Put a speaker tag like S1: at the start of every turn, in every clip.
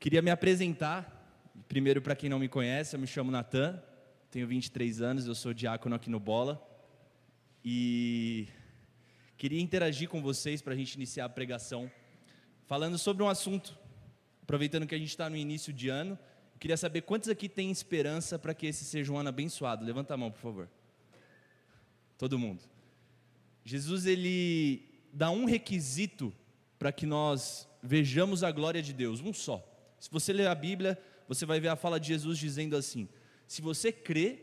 S1: Queria me apresentar. Primeiro, para quem não me conhece, eu me chamo Natan, tenho 23 anos, eu sou diácono aqui no Bola. E queria interagir com vocês para a gente iniciar a pregação, falando sobre um assunto. Aproveitando que a gente está no início de ano, queria saber quantos aqui têm esperança para que esse seja um ano abençoado. Levanta a mão, por favor. Todo mundo. Jesus, ele dá um requisito para que nós vejamos a glória de Deus, um só. Se você ler a Bíblia, você vai ver a fala de Jesus dizendo assim: se você crê,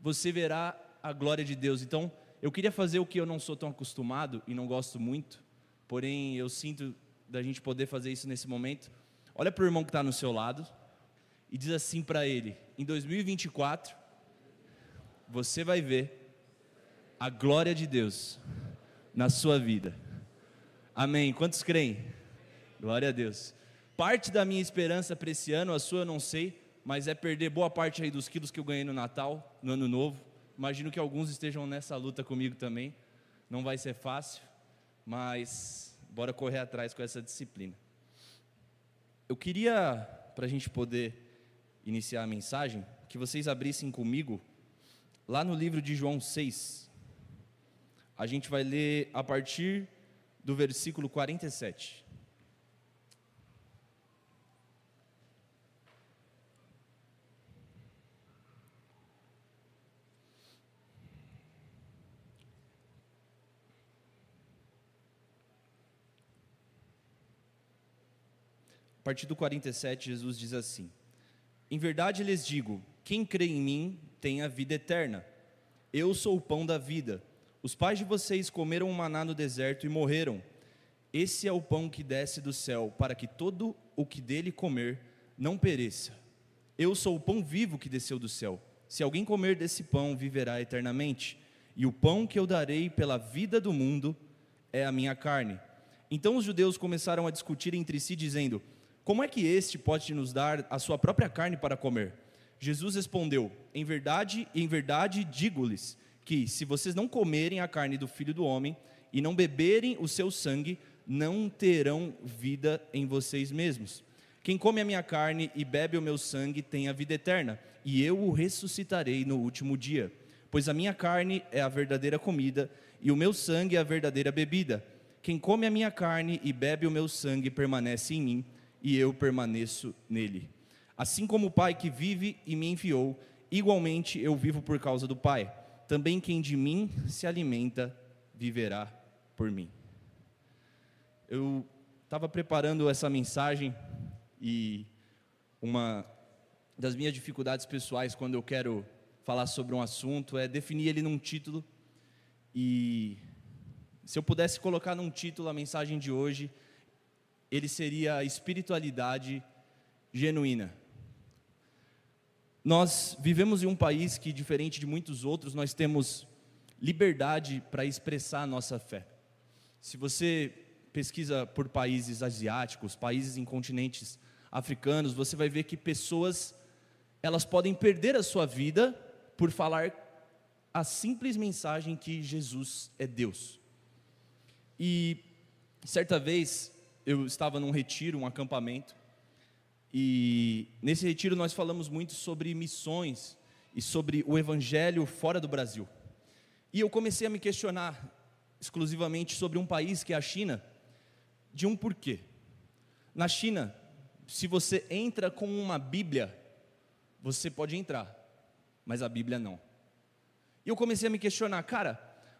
S1: você verá a glória de Deus. Então, eu queria fazer o que eu não sou tão acostumado e não gosto muito, porém eu sinto da gente poder fazer isso nesse momento. Olha para o irmão que está no seu lado e diz assim para ele: em 2024, você vai ver a glória de Deus na sua vida. Amém. Quantos creem? Glória a Deus. Parte da minha esperança para esse ano, a sua eu não sei, mas é perder boa parte aí dos quilos que eu ganhei no Natal, no Ano Novo. Imagino que alguns estejam nessa luta comigo também. Não vai ser fácil, mas bora correr atrás com essa disciplina. Eu queria, para a gente poder iniciar a mensagem, que vocês abrissem comigo lá no livro de João 6. A gente vai ler a partir do versículo 47. A partir do 47, Jesus diz assim: Em verdade lhes digo: quem crê em mim tem a vida eterna. Eu sou o pão da vida. Os pais de vocês comeram um maná no deserto e morreram. Esse é o pão que desce do céu, para que todo o que dele comer não pereça. Eu sou o pão vivo que desceu do céu. Se alguém comer desse pão, viverá eternamente. E o pão que eu darei pela vida do mundo é a minha carne. Então os judeus começaram a discutir entre si, dizendo: Como é que este pode nos dar a sua própria carne para comer? Jesus respondeu: Em verdade, em verdade digo-lhes que, se vocês não comerem a carne do filho do homem e não beberem o seu sangue, não terão vida em vocês mesmos. Quem come a minha carne e bebe o meu sangue tem a vida eterna, e eu o ressuscitarei no último dia. Pois a minha carne é a verdadeira comida, e o meu sangue é a verdadeira bebida. Quem come a minha carne e bebe o meu sangue permanece em mim, e eu permaneço nele. Assim como o Pai que vive e me enviou, igualmente eu vivo por causa do Pai também quem de mim se alimenta viverá por mim. Eu estava preparando essa mensagem e uma das minhas dificuldades pessoais quando eu quero falar sobre um assunto é definir ele num título. E se eu pudesse colocar num título a mensagem de hoje, ele seria espiritualidade genuína. Nós vivemos em um país que, diferente de muitos outros, nós temos liberdade para expressar a nossa fé. Se você pesquisa por países asiáticos, países em continentes africanos, você vai ver que pessoas elas podem perder a sua vida por falar a simples mensagem que Jesus é Deus. E certa vez eu estava num retiro, um acampamento, e nesse retiro nós falamos muito sobre missões e sobre o evangelho fora do Brasil. E eu comecei a me questionar exclusivamente sobre um país que é a China, de um porquê. Na China, se você entra com uma Bíblia, você pode entrar, mas a Bíblia não. E eu comecei a me questionar, cara,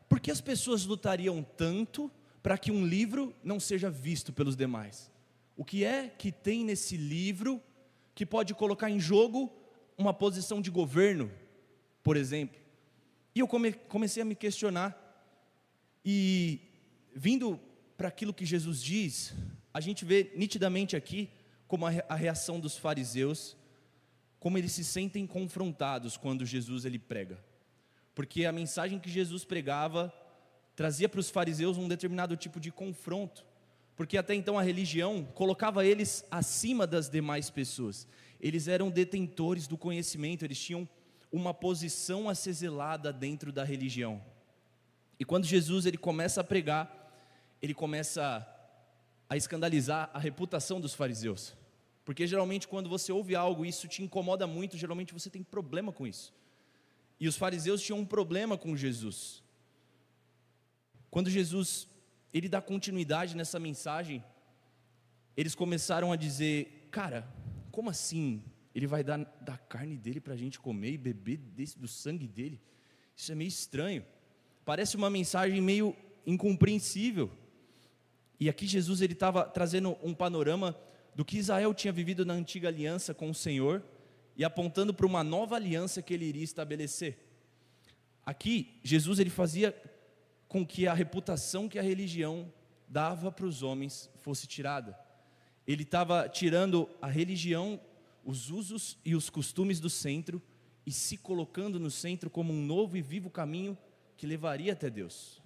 S1: por que as pessoas lutariam tanto para que um livro não seja visto pelos demais? O que é que tem nesse livro que pode colocar em jogo uma posição de governo, por exemplo? E eu come, comecei a me questionar, e vindo para aquilo que Jesus diz, a gente vê nitidamente aqui como a reação dos fariseus, como eles se sentem confrontados quando Jesus ele prega. Porque a mensagem que Jesus pregava trazia para os fariseus um determinado tipo de confronto porque até então a religião colocava eles acima das demais pessoas. Eles eram detentores do conhecimento, eles tinham uma posição a ser zelada dentro da religião. E quando Jesus ele começa a pregar, ele começa a escandalizar a reputação dos fariseus. Porque geralmente quando você ouve algo e isso te incomoda muito, geralmente você tem problema com isso. E os fariseus tinham um problema com Jesus. Quando Jesus ele dá continuidade nessa mensagem, eles começaram a dizer: Cara, como assim? Ele vai dar da carne dele para a gente comer e beber desse, do sangue dele? Isso é meio estranho. Parece uma mensagem meio incompreensível. E aqui Jesus ele estava trazendo um panorama do que Israel tinha vivido na antiga aliança com o Senhor e apontando para uma nova aliança que ele iria estabelecer. Aqui Jesus ele fazia com que a reputação que a religião dava para os homens fosse tirada. Ele estava tirando a religião, os usos e os costumes do centro e se colocando no centro como um novo e vivo caminho que levaria até Deus.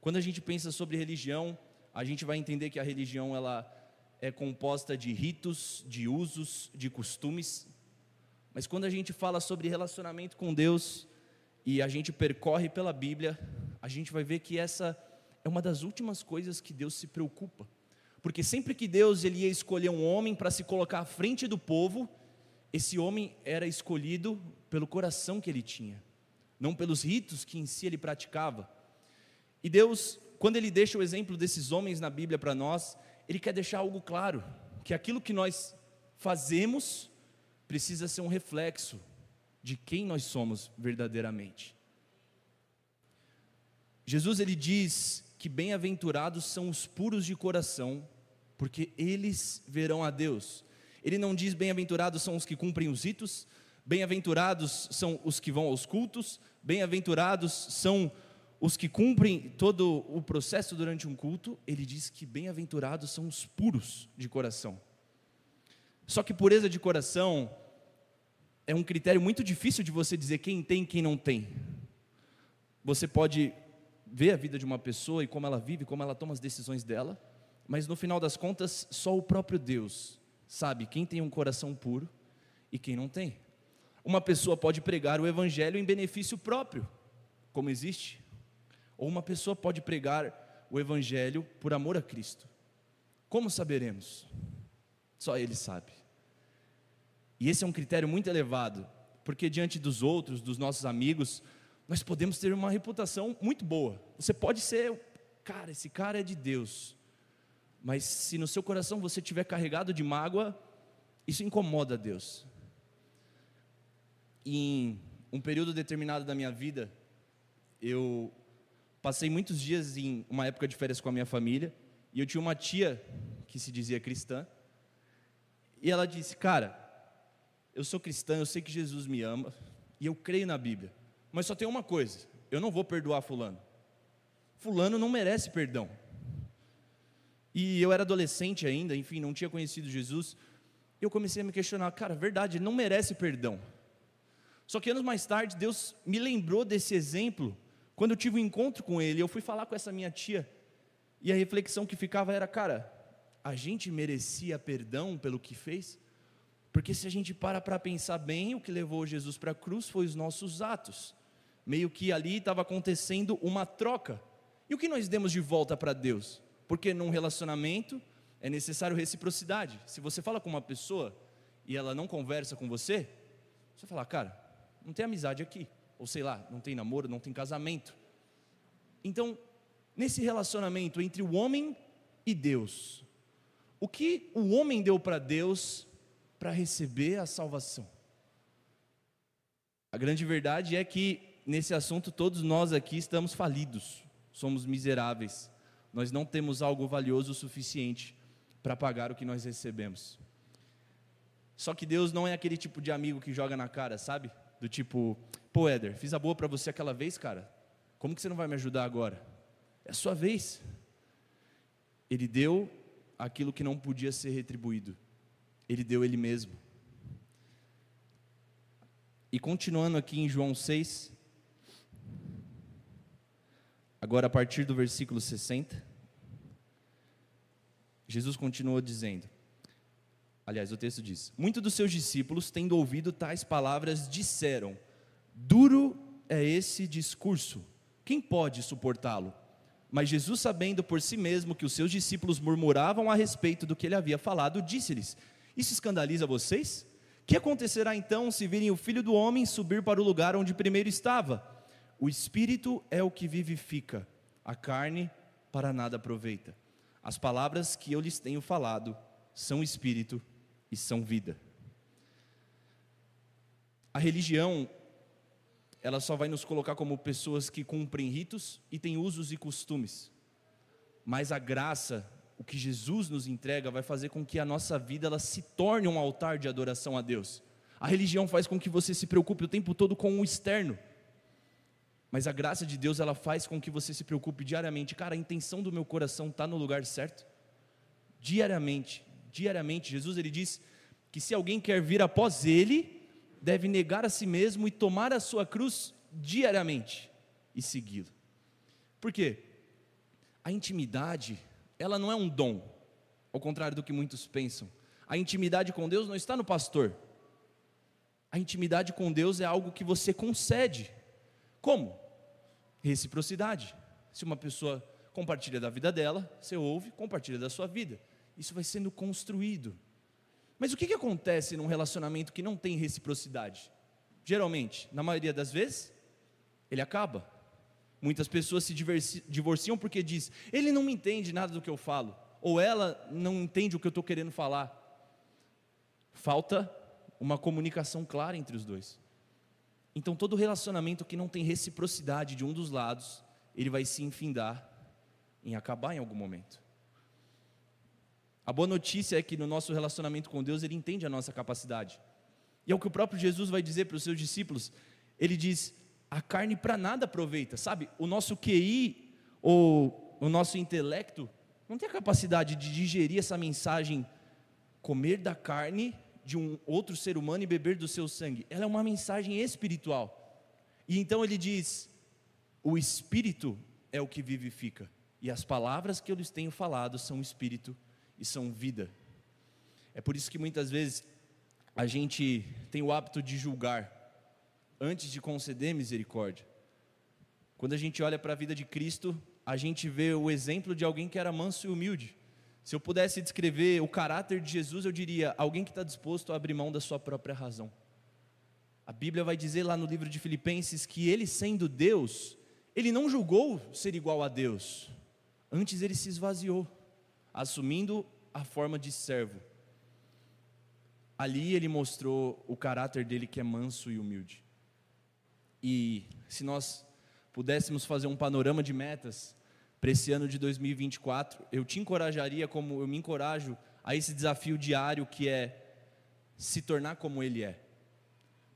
S1: Quando a gente pensa sobre religião, a gente vai entender que a religião ela é composta de ritos, de usos, de costumes. Mas quando a gente fala sobre relacionamento com Deus e a gente percorre pela Bíblia, a gente vai ver que essa é uma das últimas coisas que Deus se preocupa. Porque sempre que Deus ele ia escolher um homem para se colocar à frente do povo, esse homem era escolhido pelo coração que ele tinha, não pelos ritos que em si ele praticava. E Deus, quando ele deixa o exemplo desses homens na Bíblia para nós, ele quer deixar algo claro, que aquilo que nós fazemos precisa ser um reflexo de quem nós somos verdadeiramente. Jesus ele diz que bem-aventurados são os puros de coração, porque eles verão a Deus. Ele não diz bem-aventurados são os que cumprem os ritos, bem-aventurados são os que vão aos cultos, bem-aventurados são os que cumprem todo o processo durante um culto, ele diz que bem-aventurados são os puros de coração. Só que pureza de coração é um critério muito difícil de você dizer quem tem e quem não tem. Você pode ver a vida de uma pessoa e como ela vive, como ela toma as decisões dela, mas no final das contas, só o próprio Deus sabe quem tem um coração puro e quem não tem. Uma pessoa pode pregar o evangelho em benefício próprio, como existe ou uma pessoa pode pregar o Evangelho por amor a Cristo. Como saberemos? Só Ele sabe. E esse é um critério muito elevado, porque diante dos outros, dos nossos amigos, nós podemos ter uma reputação muito boa. Você pode ser, cara, esse cara é de Deus. Mas se no seu coração você estiver carregado de mágoa, isso incomoda a Deus. Em um período determinado da minha vida, eu Passei muitos dias em uma época de férias com a minha família e eu tinha uma tia que se dizia cristã. E ela disse: Cara, eu sou cristã, eu sei que Jesus me ama e eu creio na Bíblia, mas só tem uma coisa: eu não vou perdoar Fulano. Fulano não merece perdão. E eu era adolescente ainda, enfim, não tinha conhecido Jesus. Eu comecei a me questionar: Cara, verdade, ele não merece perdão. Só que anos mais tarde, Deus me lembrou desse exemplo quando eu tive um encontro com ele, eu fui falar com essa minha tia, e a reflexão que ficava era, cara, a gente merecia perdão pelo que fez? Porque se a gente para para pensar bem, o que levou Jesus para a cruz foi os nossos atos. Meio que ali estava acontecendo uma troca. E o que nós demos de volta para Deus? Porque num relacionamento é necessário reciprocidade. Se você fala com uma pessoa e ela não conversa com você, você fala, cara, não tem amizade aqui ou sei lá, não tem namoro, não tem casamento. Então, nesse relacionamento entre o homem e Deus, o que o homem deu para Deus para receber a salvação? A grande verdade é que nesse assunto todos nós aqui estamos falidos, somos miseráveis, nós não temos algo valioso o suficiente para pagar o que nós recebemos. Só que Deus não é aquele tipo de amigo que joga na cara, sabe? Do tipo, Pô, Éder, fiz a boa para você aquela vez, cara. Como que você não vai me ajudar agora? É a sua vez. Ele deu aquilo que não podia ser retribuído. Ele deu ele mesmo. E continuando aqui em João 6, agora a partir do versículo 60, Jesus continuou dizendo: Aliás, o texto diz: Muitos dos seus discípulos, tendo ouvido tais palavras, disseram: Duro é esse discurso, quem pode suportá-lo? Mas Jesus, sabendo por si mesmo que os seus discípulos murmuravam a respeito do que ele havia falado, disse-lhes: Isso escandaliza vocês? Que acontecerá então se virem o filho do homem subir para o lugar onde primeiro estava? O espírito é o que vivifica, a carne para nada aproveita. As palavras que eu lhes tenho falado são espírito e são vida. A religião, ela só vai nos colocar como pessoas que cumprem ritos e têm usos e costumes. Mas a graça, o que Jesus nos entrega, vai fazer com que a nossa vida ela se torne um altar de adoração a Deus. A religião faz com que você se preocupe o tempo todo com o externo. Mas a graça de Deus, ela faz com que você se preocupe diariamente. Cara, a intenção do meu coração está no lugar certo? Diariamente, diariamente. Jesus, ele diz que se alguém quer vir após ele, deve negar a si mesmo e tomar a sua cruz diariamente e segui-lo. Por quê? A intimidade, ela não é um dom, ao contrário do que muitos pensam. A intimidade com Deus não está no pastor. A intimidade com Deus é algo que você concede. Como? Reciprocidade. Se uma pessoa compartilha da vida dela, você ouve, compartilha da sua vida. Isso vai sendo construído. Mas o que, que acontece num relacionamento que não tem reciprocidade? Geralmente, na maioria das vezes, ele acaba. Muitas pessoas se divorciam porque diz: ele não me entende nada do que eu falo, ou ela não entende o que eu estou querendo falar. Falta uma comunicação clara entre os dois. Então, todo relacionamento que não tem reciprocidade de um dos lados, ele vai se enfindar em acabar em algum momento. A boa notícia é que no nosso relacionamento com Deus, ele entende a nossa capacidade. E é o que o próprio Jesus vai dizer para os seus discípulos. Ele diz: a carne para nada aproveita, sabe? O nosso QI ou o nosso intelecto não tem a capacidade de digerir essa mensagem, comer da carne de um outro ser humano e beber do seu sangue. Ela é uma mensagem espiritual. E então ele diz: o espírito é o que vivifica, e as palavras que eu lhes tenho falado são espírito e são vida. É por isso que muitas vezes a gente tem o hábito de julgar antes de conceder misericórdia. Quando a gente olha para a vida de Cristo, a gente vê o exemplo de alguém que era manso e humilde. Se eu pudesse descrever o caráter de Jesus, eu diria: alguém que está disposto a abrir mão da sua própria razão. A Bíblia vai dizer lá no livro de Filipenses que ele, sendo Deus, ele não julgou ser igual a Deus, antes ele se esvaziou, assumindo a forma de servo. Ali ele mostrou o caráter dele que é manso e humilde. E se nós pudéssemos fazer um panorama de metas, para esse ano de 2024, eu te encorajaria, como eu me encorajo, a esse desafio diário que é se tornar como Ele é.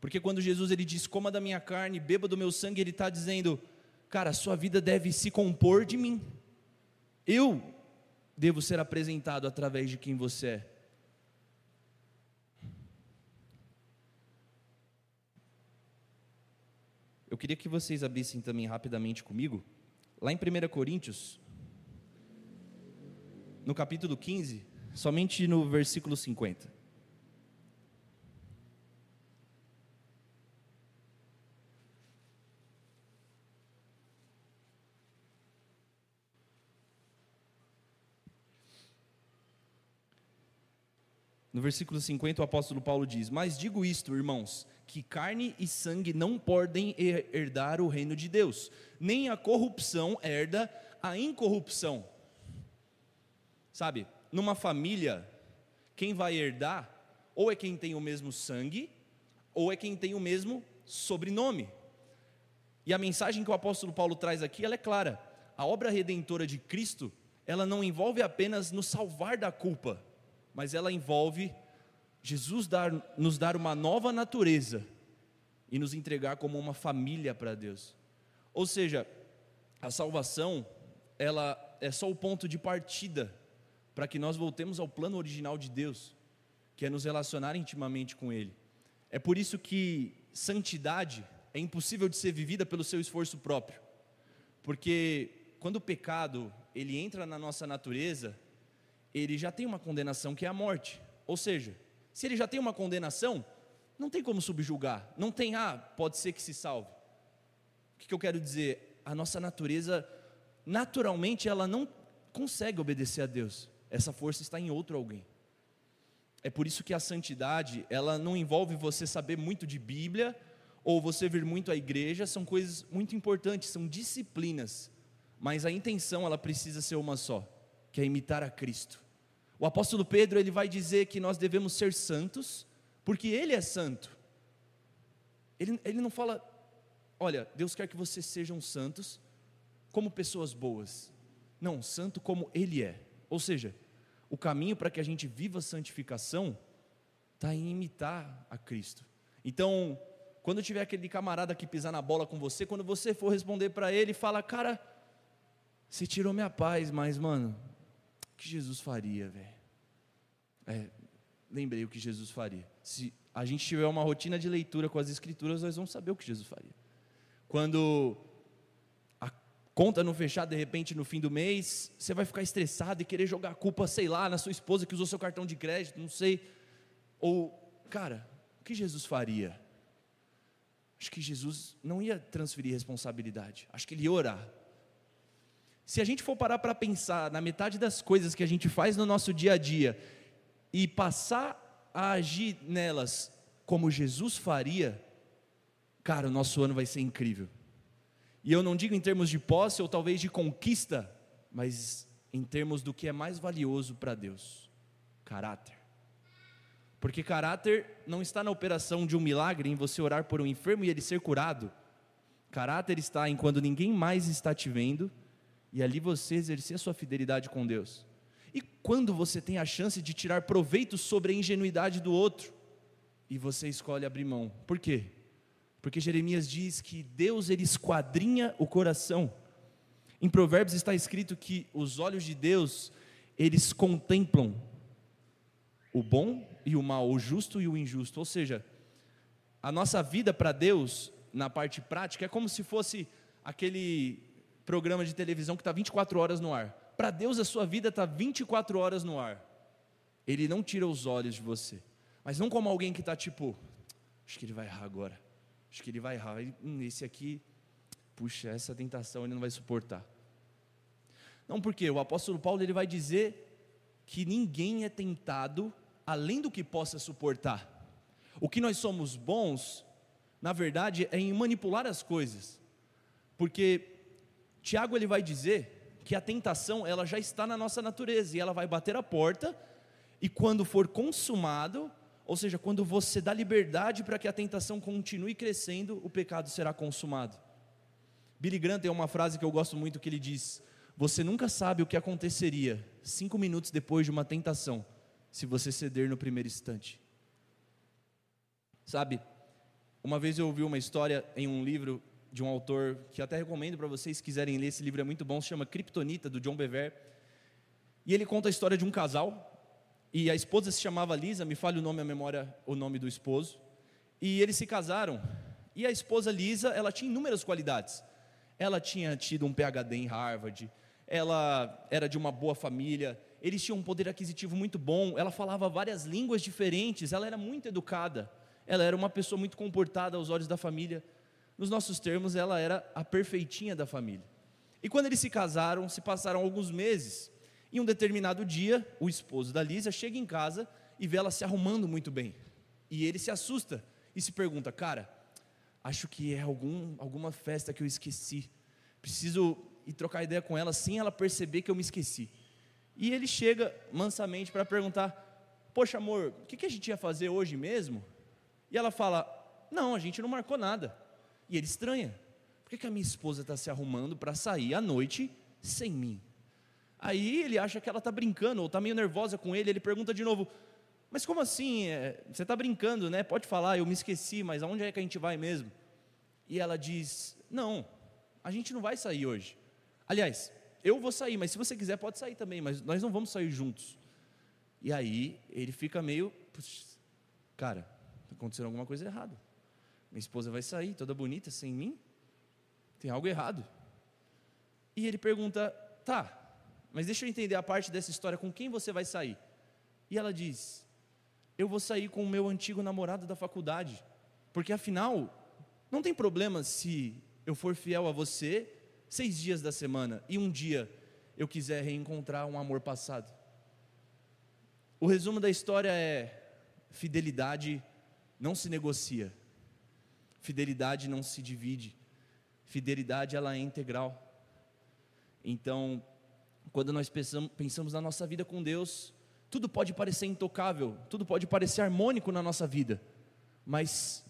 S1: Porque quando Jesus ele diz, coma da minha carne, beba do meu sangue, Ele está dizendo, cara, a sua vida deve se compor de mim. Eu devo ser apresentado através de quem você é. Eu queria que vocês abrissem também rapidamente comigo Lá em 1 Coríntios, no capítulo 15, somente no versículo 50. No versículo 50, o apóstolo Paulo diz: Mas digo isto, irmãos, que carne e sangue não podem herdar o reino de Deus, nem a corrupção herda a incorrupção. Sabe, numa família, quem vai herdar ou é quem tem o mesmo sangue, ou é quem tem o mesmo sobrenome. E a mensagem que o apóstolo Paulo traz aqui, ela é clara. A obra redentora de Cristo, ela não envolve apenas nos salvar da culpa, mas ela envolve Jesus dar, nos dar uma nova natureza e nos entregar como uma família para Deus. Ou seja, a salvação, ela é só o ponto de partida para que nós voltemos ao plano original de Deus, que é nos relacionar intimamente com Ele. É por isso que santidade é impossível de ser vivida pelo seu esforço próprio, porque quando o pecado ele entra na nossa natureza, ele já tem uma condenação que é a morte. Ou seja, se ele já tem uma condenação, não tem como subjugar, não tem, ah, pode ser que se salve. O que, eu quero dizer? A nossa natureza naturalmente ela não consegue obedecer a Deus. Essa força está em outro alguém. É por isso que a santidade, ela não envolve você saber muito de Bíblia ou você vir muito à igreja, são coisas muito importantes, são disciplinas. Mas a intenção, ela precisa ser uma só, que é imitar a Cristo. O apóstolo Pedro, ele vai dizer que nós devemos ser santos, porque ele é santo. Ele, ele não fala, olha, Deus quer que vocês sejam santos como pessoas boas. Não, santo como Ele é. Ou seja, o caminho para que a gente viva a santificação está em imitar a Cristo. Então, quando tiver aquele camarada que pisar na bola com você, quando você for responder para ele, fala, cara, você tirou minha paz, mas, mano, que Jesus faria, velho? É, lembrei o que Jesus faria. Se a gente tiver uma rotina de leitura com as escrituras, nós vamos saber o que Jesus faria. Quando a conta não fechar de repente no fim do mês, você vai ficar estressado e querer jogar a culpa, sei lá, na sua esposa que usou seu cartão de crédito, não sei. Ou, cara, o que Jesus faria? Acho que Jesus não ia transferir responsabilidade, acho que ele ia orar. Se a gente for parar para pensar na metade das coisas que a gente faz no nosso dia a dia e passar a agir nelas como Jesus faria, cara, o nosso ano vai ser incrível. E eu não digo em termos de posse ou talvez de conquista, mas em termos do que é mais valioso para Deus: caráter. Porque caráter não está na operação de um milagre, em você orar por um enfermo e ele ser curado. Caráter está em quando ninguém mais está te vendo e ali você exercer a sua fidelidade com Deus. E quando você tem a chance de tirar proveito sobre a ingenuidade do outro e você escolhe abrir mão. Por quê? Porque Jeremias diz que Deus ele esquadrinha o coração. Em Provérbios está escrito que os olhos de Deus, eles contemplam o bom e o mal, o justo e o injusto. Ou seja, a nossa vida para Deus, na parte prática, é como se fosse aquele programa de televisão que está 24 horas no ar. Para Deus a sua vida está 24 horas no ar. Ele não tira os olhos de você. Mas não como alguém que está tipo, acho que ele vai errar agora. Acho que ele vai errar. Hum, esse aqui, puxa, essa tentação ele não vai suportar. Não porque o apóstolo Paulo ele vai dizer que ninguém é tentado além do que possa suportar. O que nós somos bons, na verdade, é em manipular as coisas. Porque Tiago ele vai dizer que a tentação ela já está na nossa natureza e ela vai bater a porta e quando for consumado, ou seja, quando você dá liberdade para que a tentação continue crescendo, o pecado será consumado. Billy Graham tem uma frase que eu gosto muito que ele diz: Você nunca sabe o que aconteceria cinco minutos depois de uma tentação, se você ceder no primeiro instante. Sabe, uma vez eu ouvi uma história em um livro de um autor que até recomendo para vocês se quiserem ler, esse livro é muito bom, se chama Kryptonita, do John Bever. E ele conta a história de um casal, e a esposa se chamava Lisa, me fale o nome, a memória, o nome do esposo. E eles se casaram, e a esposa Lisa, ela tinha inúmeras qualidades. Ela tinha tido um PhD em Harvard, ela era de uma boa família, eles tinham um poder aquisitivo muito bom, ela falava várias línguas diferentes, ela era muito educada, ela era uma pessoa muito comportada aos olhos da família nos nossos termos, ela era a perfeitinha da família. E quando eles se casaram, se passaram alguns meses, e um determinado dia, o esposo da Lisa chega em casa e vê ela se arrumando muito bem. E ele se assusta e se pergunta: Cara, acho que é algum, alguma festa que eu esqueci. Preciso ir trocar ideia com ela sem ela perceber que eu me esqueci. E ele chega mansamente para perguntar: Poxa, amor, o que, que a gente ia fazer hoje mesmo? E ela fala: Não, a gente não marcou nada. E ele estranha. Por que, que a minha esposa está se arrumando para sair à noite sem mim? Aí ele acha que ela está brincando, ou está meio nervosa com ele, ele pergunta de novo, mas como assim? É, você está brincando, né? Pode falar, eu me esqueci, mas aonde é que a gente vai mesmo? E ela diz, não, a gente não vai sair hoje. Aliás, eu vou sair, mas se você quiser pode sair também, mas nós não vamos sair juntos. E aí ele fica meio, cara, está acontecendo alguma coisa errada. Minha esposa vai sair toda bonita sem mim? Tem algo errado. E ele pergunta: Tá, mas deixa eu entender a parte dessa história, com quem você vai sair? E ela diz: Eu vou sair com o meu antigo namorado da faculdade, porque afinal, não tem problema se eu for fiel a você seis dias da semana e um dia eu quiser reencontrar um amor passado? O resumo da história é: fidelidade não se negocia, fidelidade não se divide, fidelidade ela é integral. Então, quando nós pensamos, na nossa vida com Deus, tudo pode parecer intocável, tudo pode parecer harmônico na nossa vida, mas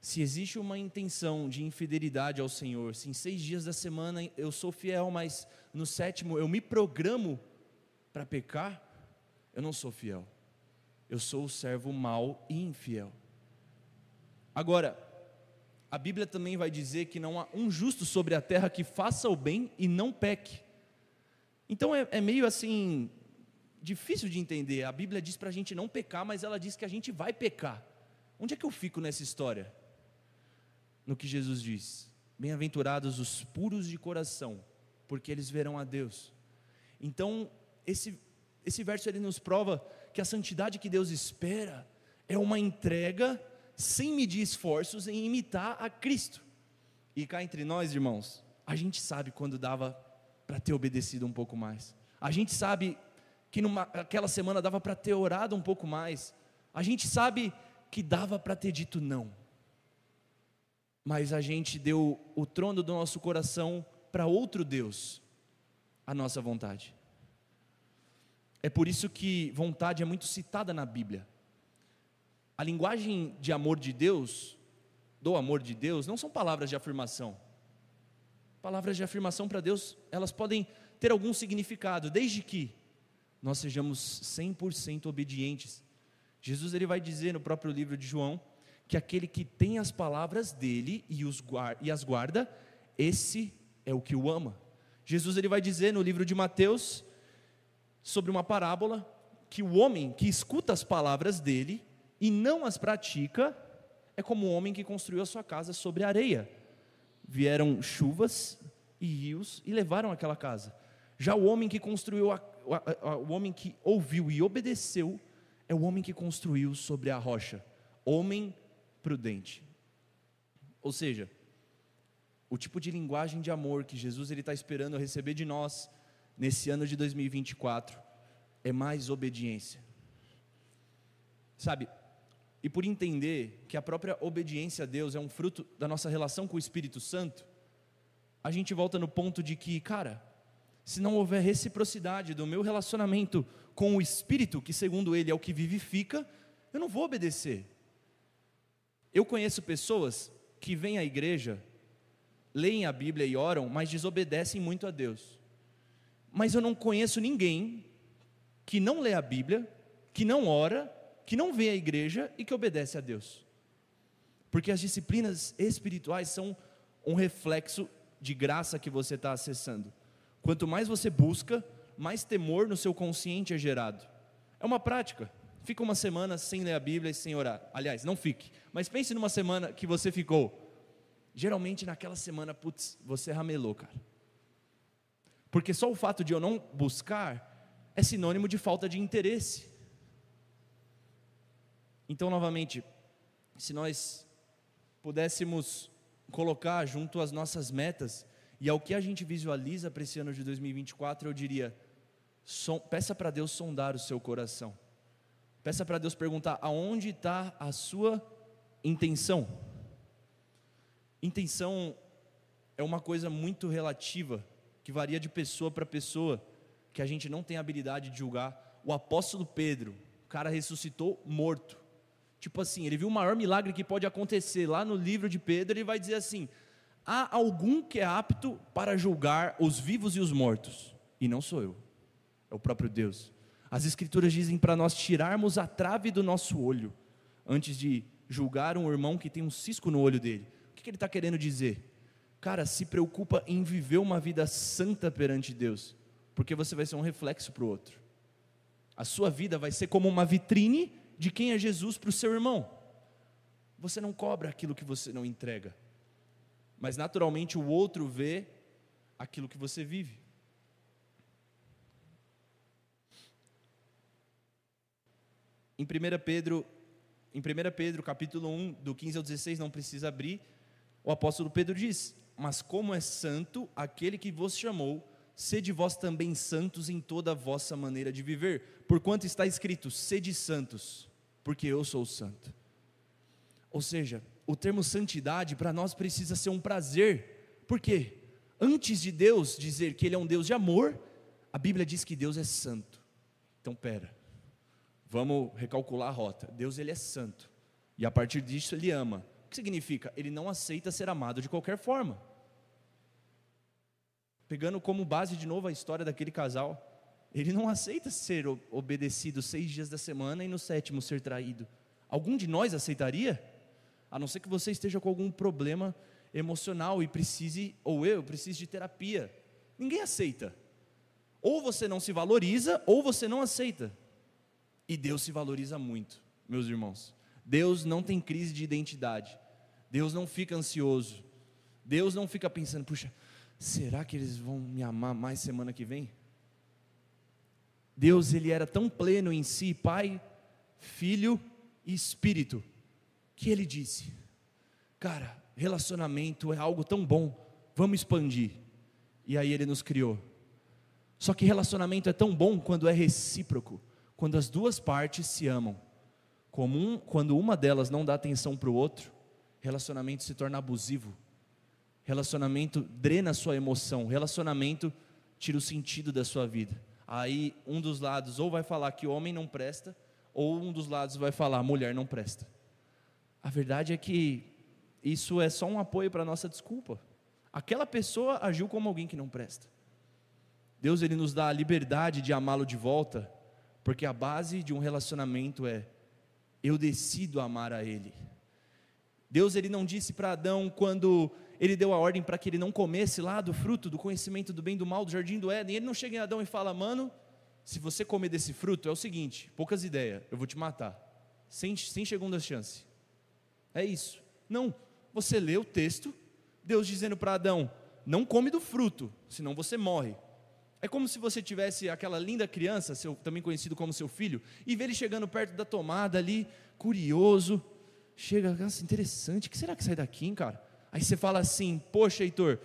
S1: se existe uma intenção de infidelidade ao Senhor, se em seis dias da semana eu sou fiel, mas no sétimo eu me programo para pecar, eu não sou fiel. Eu sou o servo mau e infiel. Agora, a Bíblia também vai dizer que não há um justo sobre a terra que faça o bem e não peque. Então é, é meio assim, difícil de entender. A Bíblia diz para a gente não pecar, mas ela diz que a gente vai pecar. Onde é que eu fico nessa história? No que Jesus diz: Bem-aventurados os puros de coração, porque eles verão a Deus. Então, esse, esse verso ele nos prova que a santidade que Deus espera é uma entrega sem medir esforços em imitar a Cristo. E cá entre nós, irmãos, a gente sabe quando dava para ter obedecido um pouco mais. A gente sabe que naquela semana dava para ter orado um pouco mais. A gente sabe que dava para ter dito não. Mas a gente deu o trono do nosso coração para outro Deus, a nossa vontade. É por isso que vontade é muito citada na Bíblia. A linguagem de amor de Deus, do amor de Deus, não são palavras de afirmação. Palavras de afirmação para Deus, elas podem ter algum significado, desde que nós sejamos 100% obedientes. Jesus ele vai dizer no próprio livro de João que aquele que tem as palavras dele e, os guarda, e as guarda, esse é o que o ama. Jesus ele vai dizer no livro de Mateus sobre uma parábola que o homem que escuta as palavras dele e não as pratica é como o homem que construiu a sua casa sobre areia. Vieram chuvas e rios e levaram aquela casa. Já o homem que construiu, a, a, a, o homem que ouviu e obedeceu, é o homem que construiu sobre a rocha. Homem prudente. Ou seja, o tipo de linguagem de amor que Jesus está esperando receber de nós nesse ano de 2024 é mais obediência. Sabe? E por entender que a própria obediência a Deus é um fruto da nossa relação com o Espírito Santo, a gente volta no ponto de que, cara, se não houver reciprocidade do meu relacionamento com o Espírito, que segundo ele é o que vivifica, eu não vou obedecer. Eu conheço pessoas que vêm à igreja, leem a Bíblia e oram, mas desobedecem muito a Deus mas eu não conheço ninguém que não lê a Bíblia, que não ora, que não vê a igreja e que obedece a Deus. Porque as disciplinas espirituais são um reflexo de graça que você está acessando. Quanto mais você busca, mais temor no seu consciente é gerado. É uma prática. Fica uma semana sem ler a Bíblia e sem orar. Aliás, não fique. Mas pense numa semana que você ficou. Geralmente naquela semana, putz, você ramelou, cara. Porque só o fato de eu não buscar é sinônimo de falta de interesse. Então, novamente, se nós pudéssemos colocar junto às nossas metas e ao que a gente visualiza para esse ano de 2024, eu diria: som, peça para Deus sondar o seu coração. Peça para Deus perguntar aonde está a sua intenção. Intenção é uma coisa muito relativa que varia de pessoa para pessoa, que a gente não tem habilidade de julgar. O apóstolo Pedro, o cara ressuscitou morto. Tipo assim, ele viu o maior milagre que pode acontecer. Lá no livro de Pedro, ele vai dizer assim: há algum que é apto para julgar os vivos e os mortos, e não sou eu, é o próprio Deus. As Escrituras dizem para nós tirarmos a trave do nosso olho, antes de julgar um irmão que tem um cisco no olho dele. O que ele está querendo dizer? Cara, se preocupa em viver uma vida santa perante Deus, porque você vai ser um reflexo para o outro. A sua vida vai ser como uma vitrine de quem é Jesus para o seu irmão. Você não cobra aquilo que você não entrega, mas naturalmente o outro vê aquilo que você vive. Em 1 Pedro, em 1 Pedro capítulo 1, do 15 ao 16, não precisa abrir, o apóstolo Pedro diz: mas como é santo aquele que vos chamou, sede vós também santos em toda a vossa maneira de viver, porquanto está escrito: sede santos, porque eu sou santo. Ou seja, o termo santidade para nós precisa ser um prazer, por quê? Antes de Deus dizer que Ele é um Deus de amor, a Bíblia diz que Deus é santo. Então, pera, vamos recalcular a rota. Deus ele é santo e a partir disso Ele ama. O que significa? Ele não aceita ser amado de qualquer forma. Pegando como base de novo a história daquele casal, ele não aceita ser obedecido seis dias da semana e no sétimo ser traído. Algum de nós aceitaria? A não ser que você esteja com algum problema emocional e precise, ou eu, precise de terapia. Ninguém aceita. Ou você não se valoriza, ou você não aceita. E Deus se valoriza muito, meus irmãos. Deus não tem crise de identidade. Deus não fica ansioso. Deus não fica pensando, puxa, será que eles vão me amar mais semana que vem? Deus, ele era tão pleno em si, Pai, Filho e Espírito, que ele disse: Cara, relacionamento é algo tão bom, vamos expandir. E aí ele nos criou. Só que relacionamento é tão bom quando é recíproco, quando as duas partes se amam. Um, quando uma delas não dá atenção para o outro, relacionamento se torna abusivo. Relacionamento drena a sua emoção, relacionamento tira o sentido da sua vida. Aí um dos lados ou vai falar que homem não presta, ou um dos lados vai falar mulher não presta. A verdade é que isso é só um apoio para a nossa desculpa. Aquela pessoa agiu como alguém que não presta. Deus ele nos dá a liberdade de amá-lo de volta, porque a base de um relacionamento é eu decido amar a ele. Deus ele não disse para Adão quando ele deu a ordem para que ele não comesse lá do fruto do conhecimento do bem e do mal do jardim do Éden. Ele não chega em Adão e fala: "Mano, se você comer desse fruto é o seguinte, poucas ideias, eu vou te matar, sem sem segunda chance". É isso. Não, você lê o texto, Deus dizendo para Adão: não come do fruto, senão você morre. É como se você tivesse aquela linda criança, seu, também conhecido como seu filho, e vê ele chegando perto da tomada ali, curioso. Chega, nossa, interessante, o que será que sai daqui, hein, cara? Aí você fala assim: Poxa, Heitor,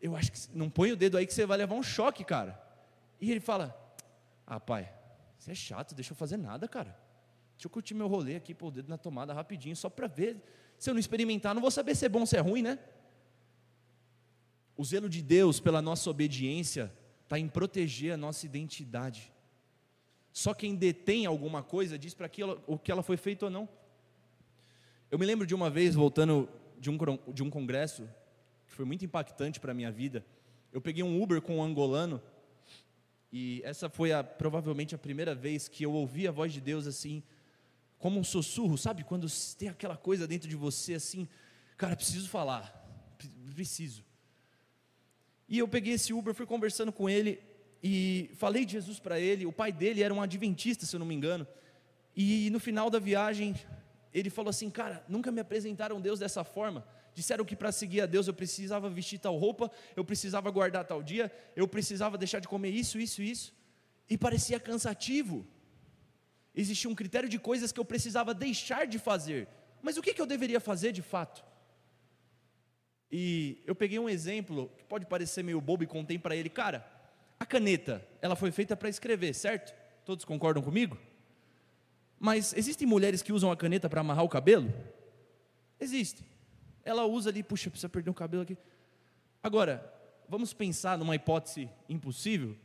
S1: eu acho que não põe o dedo aí que você vai levar um choque, cara. E ele fala: Ah, pai, você é chato, deixa eu fazer nada, cara. Deixa eu curtir meu rolê aqui, pôr o dedo na tomada rapidinho, só para ver se eu não experimentar, não vou saber se é bom ou se é ruim, né? O zelo de Deus pela nossa obediência está em proteger a nossa identidade. Só quem detém alguma coisa diz para o que ela foi feita ou não. Eu me lembro de uma vez, voltando de um, de um congresso, que foi muito impactante para a minha vida. Eu peguei um Uber com um angolano, e essa foi a, provavelmente a primeira vez que eu ouvi a voz de Deus assim, como um sussurro, sabe? Quando tem aquela coisa dentro de você assim, cara, preciso falar, preciso. E eu peguei esse Uber, fui conversando com ele e falei de Jesus para ele. O pai dele era um adventista, se eu não me engano. E no final da viagem, ele falou assim: Cara, nunca me apresentaram Deus dessa forma. Disseram que para seguir a Deus eu precisava vestir tal roupa, eu precisava guardar tal dia, eu precisava deixar de comer isso, isso, isso. E parecia cansativo existia um critério de coisas que eu precisava deixar de fazer. Mas o que, que eu deveria fazer de fato? E eu peguei um exemplo que pode parecer meio bobo e contei para ele, cara, a caneta, ela foi feita para escrever, certo? Todos concordam comigo? Mas existem mulheres que usam a caneta para amarrar o cabelo? Existem. Ela usa ali, puxa, precisa perder o cabelo aqui. Agora, vamos pensar numa hipótese impossível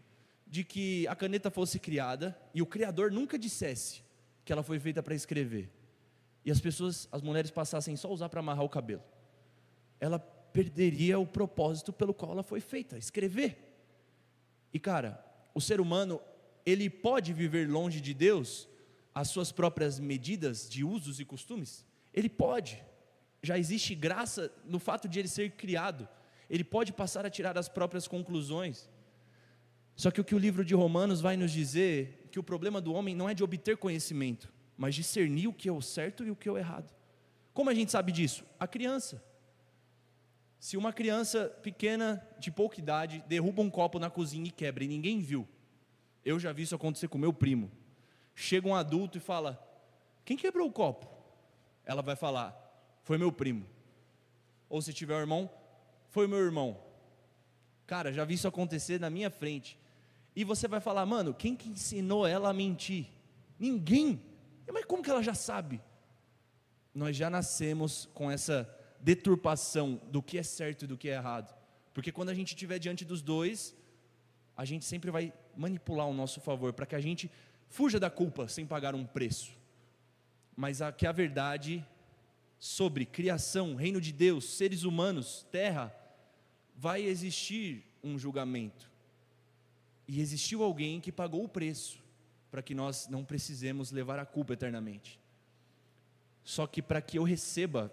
S1: de que a caneta fosse criada e o criador nunca dissesse que ela foi feita para escrever. E as pessoas, as mulheres passassem só a usar para amarrar o cabelo. Ela perderia o propósito pelo qual ela foi feita, escrever. E cara, o ser humano, ele pode viver longe de Deus as suas próprias medidas de usos e costumes? Ele pode. Já existe graça no fato de ele ser criado. Ele pode passar a tirar as próprias conclusões. Só que o que o livro de Romanos vai nos dizer que o problema do homem não é de obter conhecimento, mas discernir o que é o certo e o que é o errado. Como a gente sabe disso? A criança. Se uma criança pequena, de pouca idade, derruba um copo na cozinha e quebra e ninguém viu, eu já vi isso acontecer com meu primo. Chega um adulto e fala: Quem quebrou o copo? Ela vai falar: Foi meu primo. Ou se tiver um irmão, foi meu irmão. Cara, já vi isso acontecer na minha frente. E você vai falar, mano, quem que ensinou ela a mentir? Ninguém. Mas como que ela já sabe? Nós já nascemos com essa deturpação do que é certo e do que é errado. Porque quando a gente estiver diante dos dois, a gente sempre vai manipular o nosso favor para que a gente fuja da culpa sem pagar um preço. Mas a, que a verdade sobre criação, reino de Deus, seres humanos, terra, vai existir um julgamento. E existiu alguém que pagou o preço para que nós não precisemos levar a culpa eternamente. Só que para que eu receba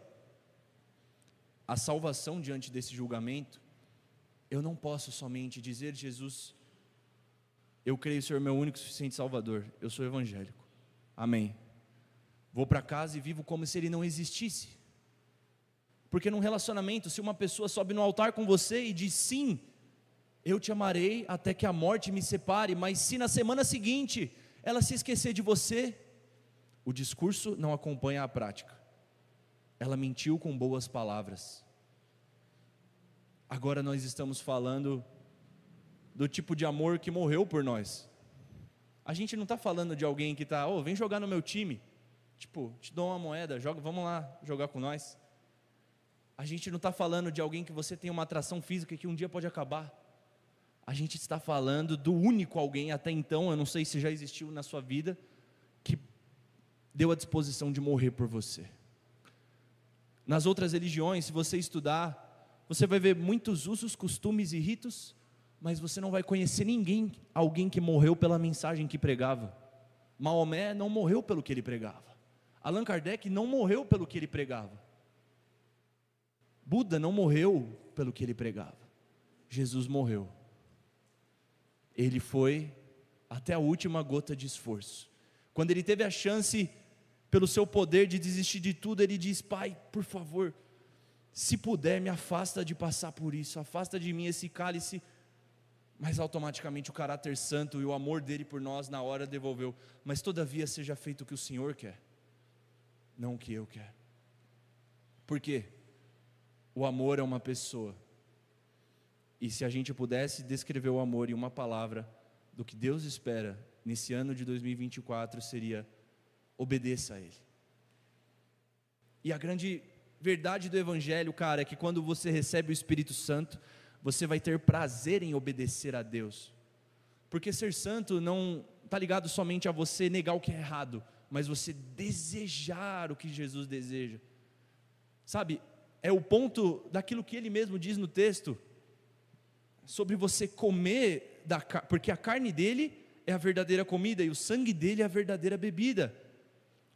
S1: a salvação diante desse julgamento, eu não posso somente dizer, Jesus, eu creio ser meu único e suficiente Salvador, eu sou evangélico. Amém. Vou para casa e vivo como se ele não existisse. Porque num relacionamento, se uma pessoa sobe no altar com você e diz sim, eu te amarei até que a morte me separe, mas se na semana seguinte ela se esquecer de você, o discurso não acompanha a prática. Ela mentiu com boas palavras. Agora nós estamos falando do tipo de amor que morreu por nós. A gente não está falando de alguém que está, oh, vem jogar no meu time. Tipo, te dou uma moeda, joga, vamos lá jogar com nós. A gente não está falando de alguém que você tem uma atração física que um dia pode acabar. A gente está falando do único alguém até então, eu não sei se já existiu na sua vida, que deu a disposição de morrer por você. Nas outras religiões, se você estudar, você vai ver muitos usos, costumes e ritos, mas você não vai conhecer ninguém, alguém que morreu pela mensagem que pregava. Maomé não morreu pelo que ele pregava. Allan Kardec não morreu pelo que ele pregava. Buda não morreu pelo que ele pregava. Jesus morreu. Ele foi até a última gota de esforço. Quando ele teve a chance, pelo seu poder, de desistir de tudo, ele diz: Pai, por favor, se puder, me afasta de passar por isso, afasta de mim esse cálice. Mas automaticamente o caráter santo e o amor dele por nós na hora devolveu. Mas todavia seja feito o que o Senhor quer não o que eu quero. Por quê? O amor é uma pessoa. E se a gente pudesse descrever o amor em uma palavra, do que Deus espera nesse ano de 2024 seria: obedeça a Ele. E a grande verdade do Evangelho, cara, é que quando você recebe o Espírito Santo, você vai ter prazer em obedecer a Deus. Porque ser santo não está ligado somente a você negar o que é errado, mas você desejar o que Jesus deseja. Sabe, é o ponto daquilo que ele mesmo diz no texto, sobre você comer, da, porque a carne dele é a verdadeira comida e o sangue dele é a verdadeira bebida.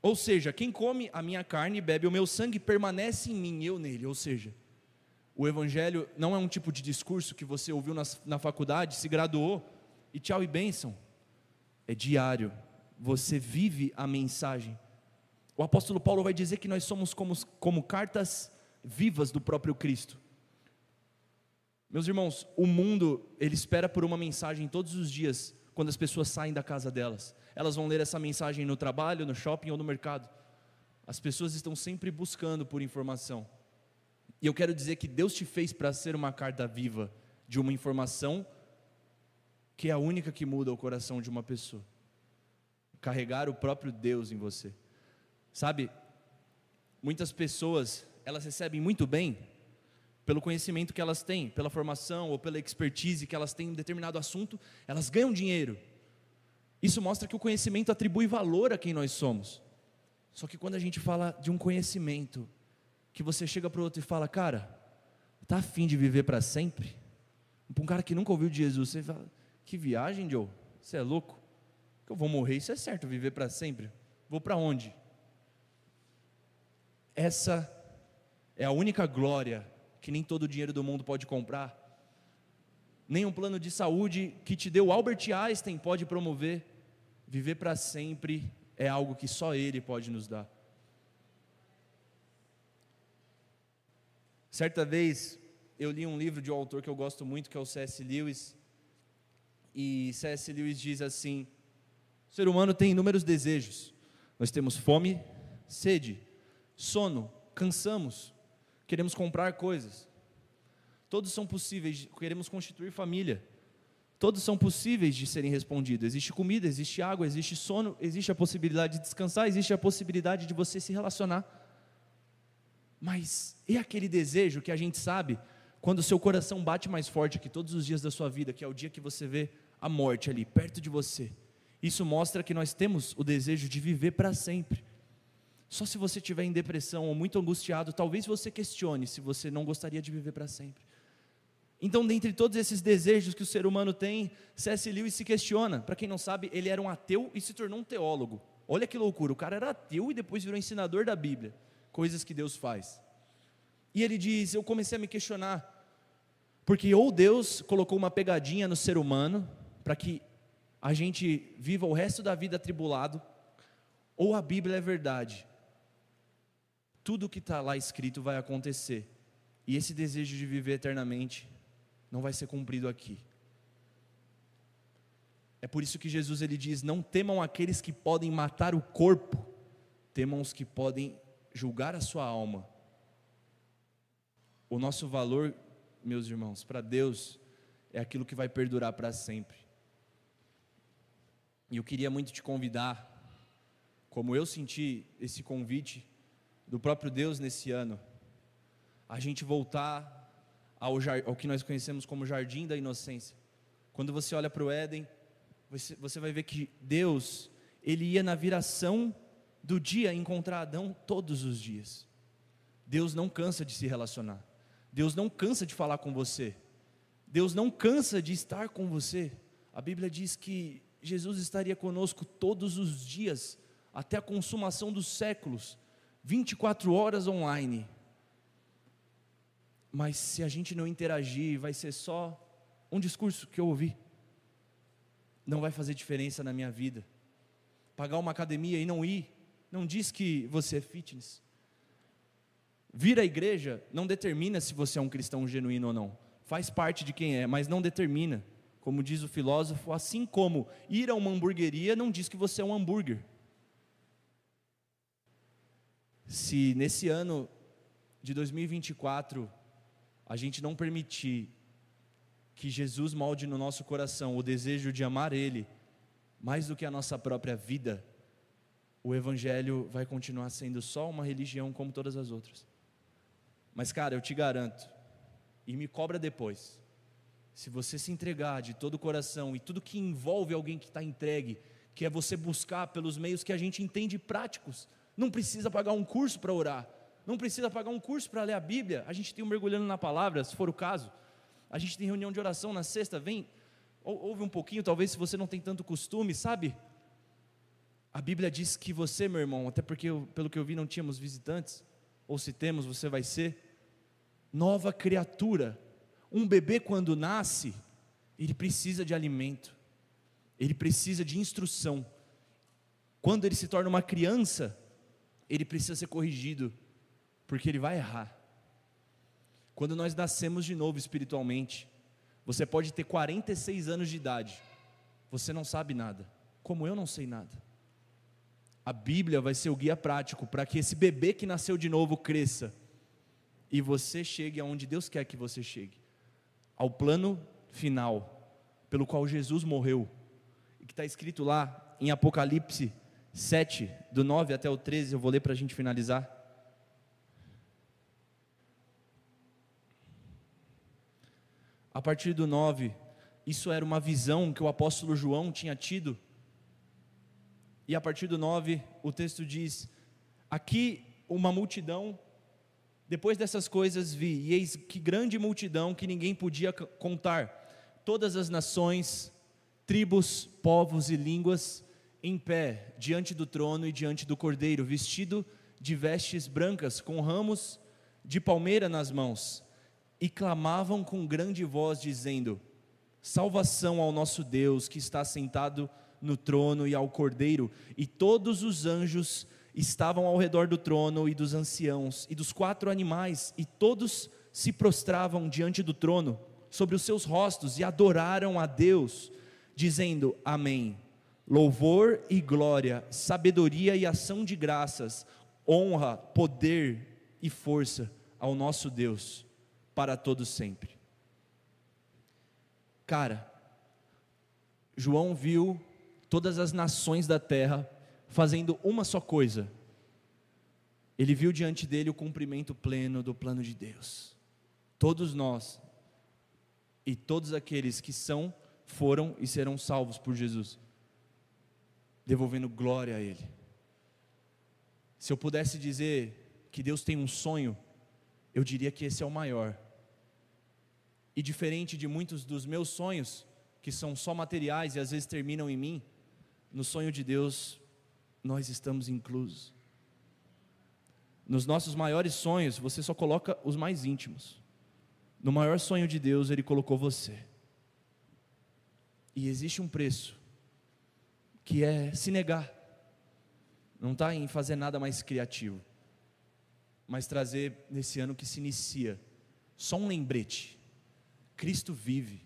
S1: Ou seja, quem come a minha carne e bebe o meu sangue permanece em mim, eu nele. Ou seja, o Evangelho não é um tipo de discurso que você ouviu na, na faculdade, se graduou e tchau e bênção. É diário, você vive a mensagem. O apóstolo Paulo vai dizer que nós somos como, como cartas vivas do próprio Cristo. Meus irmãos, o mundo, ele espera por uma mensagem todos os dias, quando as pessoas saem da casa delas. Elas vão ler essa mensagem no trabalho, no shopping ou no mercado. As pessoas estão sempre buscando por informação. E eu quero dizer que Deus te fez para ser uma carta viva de uma informação que é a única que muda o coração de uma pessoa carregar o próprio Deus em você. Sabe, muitas pessoas, elas recebem muito bem pelo conhecimento que elas têm, pela formação ou pela expertise que elas têm em determinado assunto, elas ganham dinheiro. Isso mostra que o conhecimento atribui valor a quem nós somos. Só que quando a gente fala de um conhecimento, que você chega para o outro e fala, cara, tá afim de viver para sempre? Para um cara que nunca ouviu de Jesus, você fala, que viagem, Joe, você é louco? Eu vou morrer, isso é certo, viver para sempre. Vou para onde? Essa é a única glória que nem todo o dinheiro do mundo pode comprar. Nem um plano de saúde que te deu Albert Einstein pode promover. Viver para sempre é algo que só Ele pode nos dar. Certa vez eu li um livro de um autor que eu gosto muito, que é o C.S. Lewis. E C.S. Lewis diz assim: o ser humano tem inúmeros desejos. Nós temos fome, sede, sono, cansamos, queremos comprar coisas. todos são possíveis, queremos constituir família. Todos são possíveis de serem respondidos. Existe comida, existe água, existe sono, existe a possibilidade de descansar, existe a possibilidade de você se relacionar. Mas e aquele desejo que a gente sabe quando o seu coração bate mais forte que todos os dias da sua vida, que é o dia que você vê a morte ali perto de você? Isso mostra que nós temos o desejo de viver para sempre. Só se você estiver em depressão ou muito angustiado, talvez você questione se você não gostaria de viver para sempre. Então, dentre todos esses desejos que o ser humano tem, C.S. Lewis se questiona. Para quem não sabe, ele era um ateu e se tornou um teólogo. Olha que loucura, o cara era ateu e depois virou ensinador da Bíblia, coisas que Deus faz. E ele diz: Eu comecei a me questionar, porque ou Deus colocou uma pegadinha no ser humano, para que a gente viva o resto da vida atribulado, ou a Bíblia é verdade. Tudo que está lá escrito vai acontecer, e esse desejo de viver eternamente não vai ser cumprido aqui. É por isso que Jesus ele diz: Não temam aqueles que podem matar o corpo, temam os que podem julgar a sua alma. O nosso valor, meus irmãos, para Deus é aquilo que vai perdurar para sempre. E eu queria muito te convidar, como eu senti esse convite do próprio Deus nesse ano, a gente voltar ao, ao que nós conhecemos como jardim da inocência. Quando você olha para o Éden, você, você vai ver que Deus, ele ia na viração do dia encontrar Adão todos os dias. Deus não cansa de se relacionar. Deus não cansa de falar com você. Deus não cansa de estar com você. A Bíblia diz que Jesus estaria conosco todos os dias, até a consumação dos séculos, 24 horas online. Mas se a gente não interagir, vai ser só um discurso que eu ouvi. Não vai fazer diferença na minha vida. Pagar uma academia e não ir, não diz que você é fitness. Vir à igreja não determina se você é um cristão genuíno ou não. Faz parte de quem é, mas não determina. Como diz o filósofo, assim como ir a uma hamburgueria não diz que você é um hambúrguer. Se nesse ano de 2024 a gente não permitir que Jesus molde no nosso coração o desejo de amar Ele mais do que a nossa própria vida, o Evangelho vai continuar sendo só uma religião como todas as outras. Mas, cara, eu te garanto, e me cobra depois, se você se entregar de todo o coração e tudo que envolve alguém que está entregue, que é você buscar pelos meios que a gente entende práticos, não precisa pagar um curso para orar, não precisa pagar um curso para ler a Bíblia. A gente tem um mergulhando na palavra, se for o caso. A gente tem reunião de oração na sexta, vem, ouve um pouquinho, talvez se você não tem tanto costume, sabe? A Bíblia diz que você, meu irmão, até porque eu, pelo que eu vi não tínhamos visitantes, ou se temos, você vai ser nova criatura. Um bebê quando nasce, ele precisa de alimento. Ele precisa de instrução. Quando ele se torna uma criança, ele precisa ser corrigido porque ele vai errar. Quando nós nascemos de novo espiritualmente, você pode ter 46 anos de idade, você não sabe nada, como eu não sei nada. A Bíblia vai ser o guia prático para que esse bebê que nasceu de novo cresça e você chegue aonde Deus quer que você chegue ao plano final pelo qual Jesus morreu, e que está escrito lá em Apocalipse 7, do 9 até o 13, eu vou ler para a gente finalizar. a partir do 9, isso era uma visão que o apóstolo João tinha tido. E a partir do 9, o texto diz: Aqui uma multidão, depois dessas coisas vi, e eis que grande multidão que ninguém podia contar, todas as nações, tribos, povos e línguas, em pé, diante do trono e diante do cordeiro, vestido de vestes brancas, com ramos de palmeira nas mãos e clamavam com grande voz, dizendo: Salvação ao nosso Deus que está sentado no trono e ao Cordeiro, e todos os anjos estavam ao redor do trono e dos anciãos e dos quatro animais, e todos se prostravam diante do trono, sobre os seus rostos, e adoraram a Deus, dizendo: Amém. Louvor e glória, sabedoria e ação de graças, honra, poder e força ao nosso Deus para todos sempre. Cara, João viu todas as nações da terra fazendo uma só coisa. Ele viu diante dele o cumprimento pleno do plano de Deus. Todos nós e todos aqueles que são, foram e serão salvos por Jesus, devolvendo glória a Ele. Se eu pudesse dizer que Deus tem um sonho, eu diria que esse é o maior. E diferente de muitos dos meus sonhos, que são só materiais e às vezes terminam em mim, no sonho de Deus nós estamos inclusos. Nos nossos maiores sonhos, você só coloca os mais íntimos. No maior sonho de Deus, Ele colocou você. E existe um preço, que é se negar. Não está em fazer nada mais criativo, mas trazer nesse ano que se inicia, só um lembrete: Cristo vive.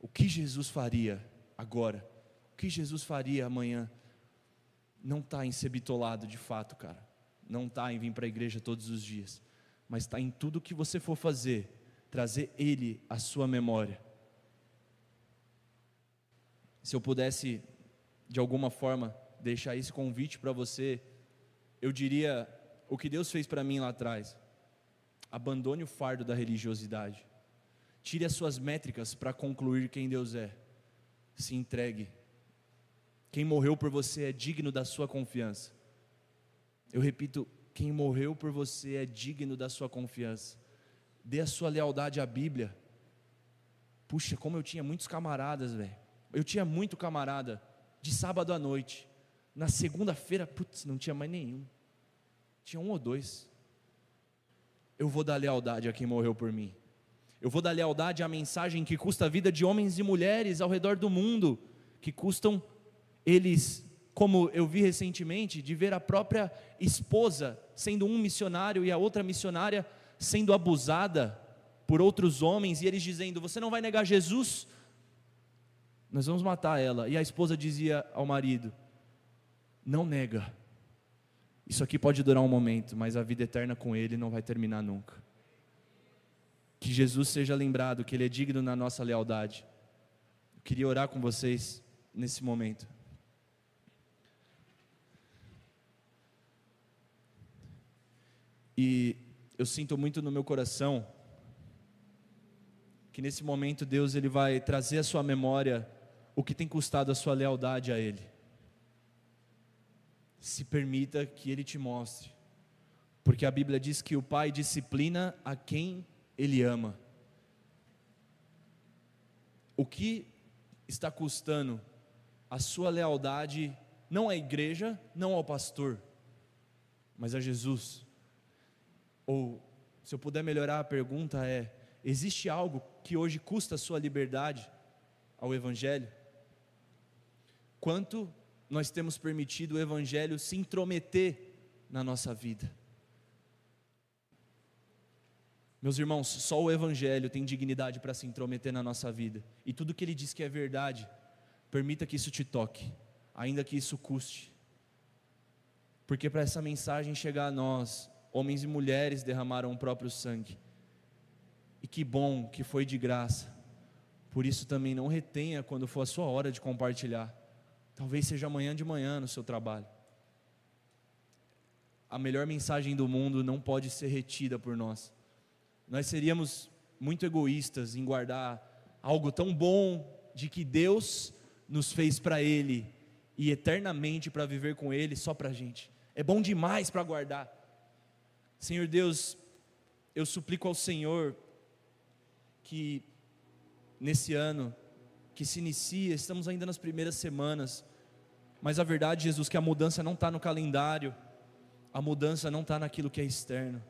S1: O que Jesus faria agora? Que Jesus faria amanhã? Não está em ser bitolado de fato, cara. Não está em vir para a igreja todos os dias. Mas está em tudo que você for fazer, trazer Ele à sua memória. Se eu pudesse, de alguma forma, deixar esse convite para você, eu diria o que Deus fez para mim lá atrás. Abandone o fardo da religiosidade. Tire as suas métricas para concluir quem Deus é. Se entregue. Quem morreu por você é digno da sua confiança. Eu repito, quem morreu por você é digno da sua confiança dê a sua lealdade à Bíblia. Puxa, como eu tinha muitos camaradas, velho. Eu tinha muito camarada de sábado à noite. Na segunda-feira, putz, não tinha mais nenhum. Tinha um ou dois. Eu vou dar lealdade a quem morreu por mim. Eu vou dar lealdade à mensagem que custa a vida de homens e mulheres ao redor do mundo, que custam eles, como eu vi recentemente, de ver a própria esposa sendo um missionário e a outra missionária sendo abusada por outros homens e eles dizendo: Você não vai negar Jesus? Nós vamos matar ela. E a esposa dizia ao marido: Não nega. Isso aqui pode durar um momento, mas a vida eterna com Ele não vai terminar nunca. Que Jesus seja lembrado que Ele é digno na nossa lealdade. Eu queria orar com vocês nesse momento. E eu sinto muito no meu coração que nesse momento Deus ele vai trazer à sua memória o que tem custado a sua lealdade a Ele. Se permita que Ele te mostre, porque a Bíblia diz que o Pai disciplina a quem Ele ama. O que está custando a sua lealdade não à igreja, não ao pastor, mas a Jesus. Ou, se eu puder melhorar a pergunta, é: existe algo que hoje custa a sua liberdade ao Evangelho? Quanto nós temos permitido o Evangelho se intrometer na nossa vida? Meus irmãos, só o Evangelho tem dignidade para se intrometer na nossa vida, e tudo que ele diz que é verdade, permita que isso te toque, ainda que isso custe, porque para essa mensagem chegar a nós, homens e mulheres derramaram o próprio sangue. E que bom que foi de graça. Por isso também não retenha quando for a sua hora de compartilhar. Talvez seja amanhã de manhã no seu trabalho. A melhor mensagem do mundo não pode ser retida por nós. Nós seríamos muito egoístas em guardar algo tão bom de que Deus nos fez para Ele e eternamente para viver com Ele só para a gente. É bom demais para guardar. Senhor Deus, eu suplico ao Senhor que nesse ano que se inicia, estamos ainda nas primeiras semanas, mas a verdade, Jesus, que a mudança não está no calendário, a mudança não está naquilo que é externo.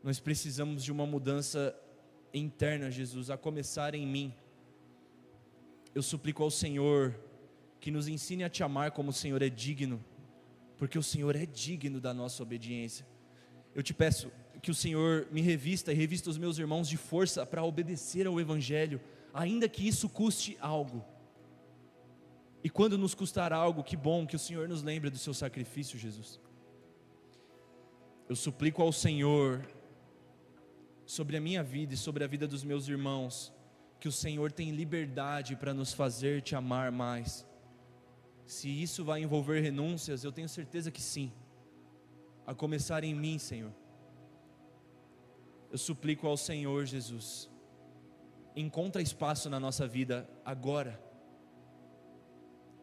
S1: Nós precisamos de uma mudança interna, Jesus, a começar em mim. Eu suplico ao Senhor que nos ensine a te amar como o Senhor é digno, porque o Senhor é digno da nossa obediência eu te peço que o Senhor me revista e revista os meus irmãos de força para obedecer ao Evangelho, ainda que isso custe algo. E quando nos custar algo, que bom que o Senhor nos lembre do seu sacrifício, Jesus. Eu suplico ao Senhor, sobre a minha vida e sobre a vida dos meus irmãos, que o Senhor tem liberdade para nos fazer te amar mais. Se isso vai envolver renúncias, eu tenho certeza que sim. A começar em mim, Senhor. Eu suplico ao Senhor Jesus, encontra espaço na nossa vida agora.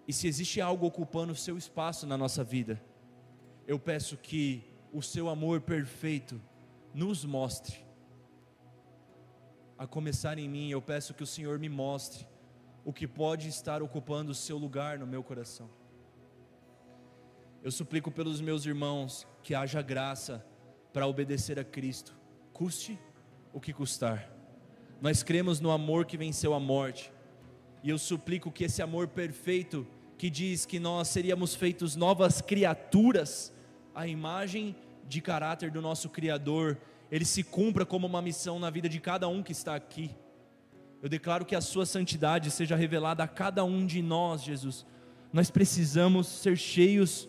S1: E se existe algo ocupando o seu espaço na nossa vida, eu peço que o seu amor perfeito nos mostre a começar em mim, eu peço que o Senhor me mostre o que pode estar ocupando o seu lugar no meu coração. Eu suplico pelos meus irmãos que haja graça para obedecer a Cristo, custe o que custar. Nós cremos no amor que venceu a morte, e eu suplico que esse amor perfeito, que diz que nós seríamos feitos novas criaturas, a imagem de caráter do nosso Criador, ele se cumpra como uma missão na vida de cada um que está aqui. Eu declaro que a Sua santidade seja revelada a cada um de nós, Jesus. Nós precisamos ser cheios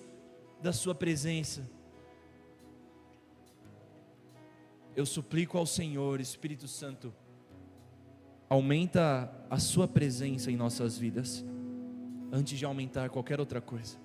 S1: da Sua presença. Eu suplico ao Senhor, Espírito Santo, aumenta a Sua presença em nossas vidas, antes de aumentar qualquer outra coisa.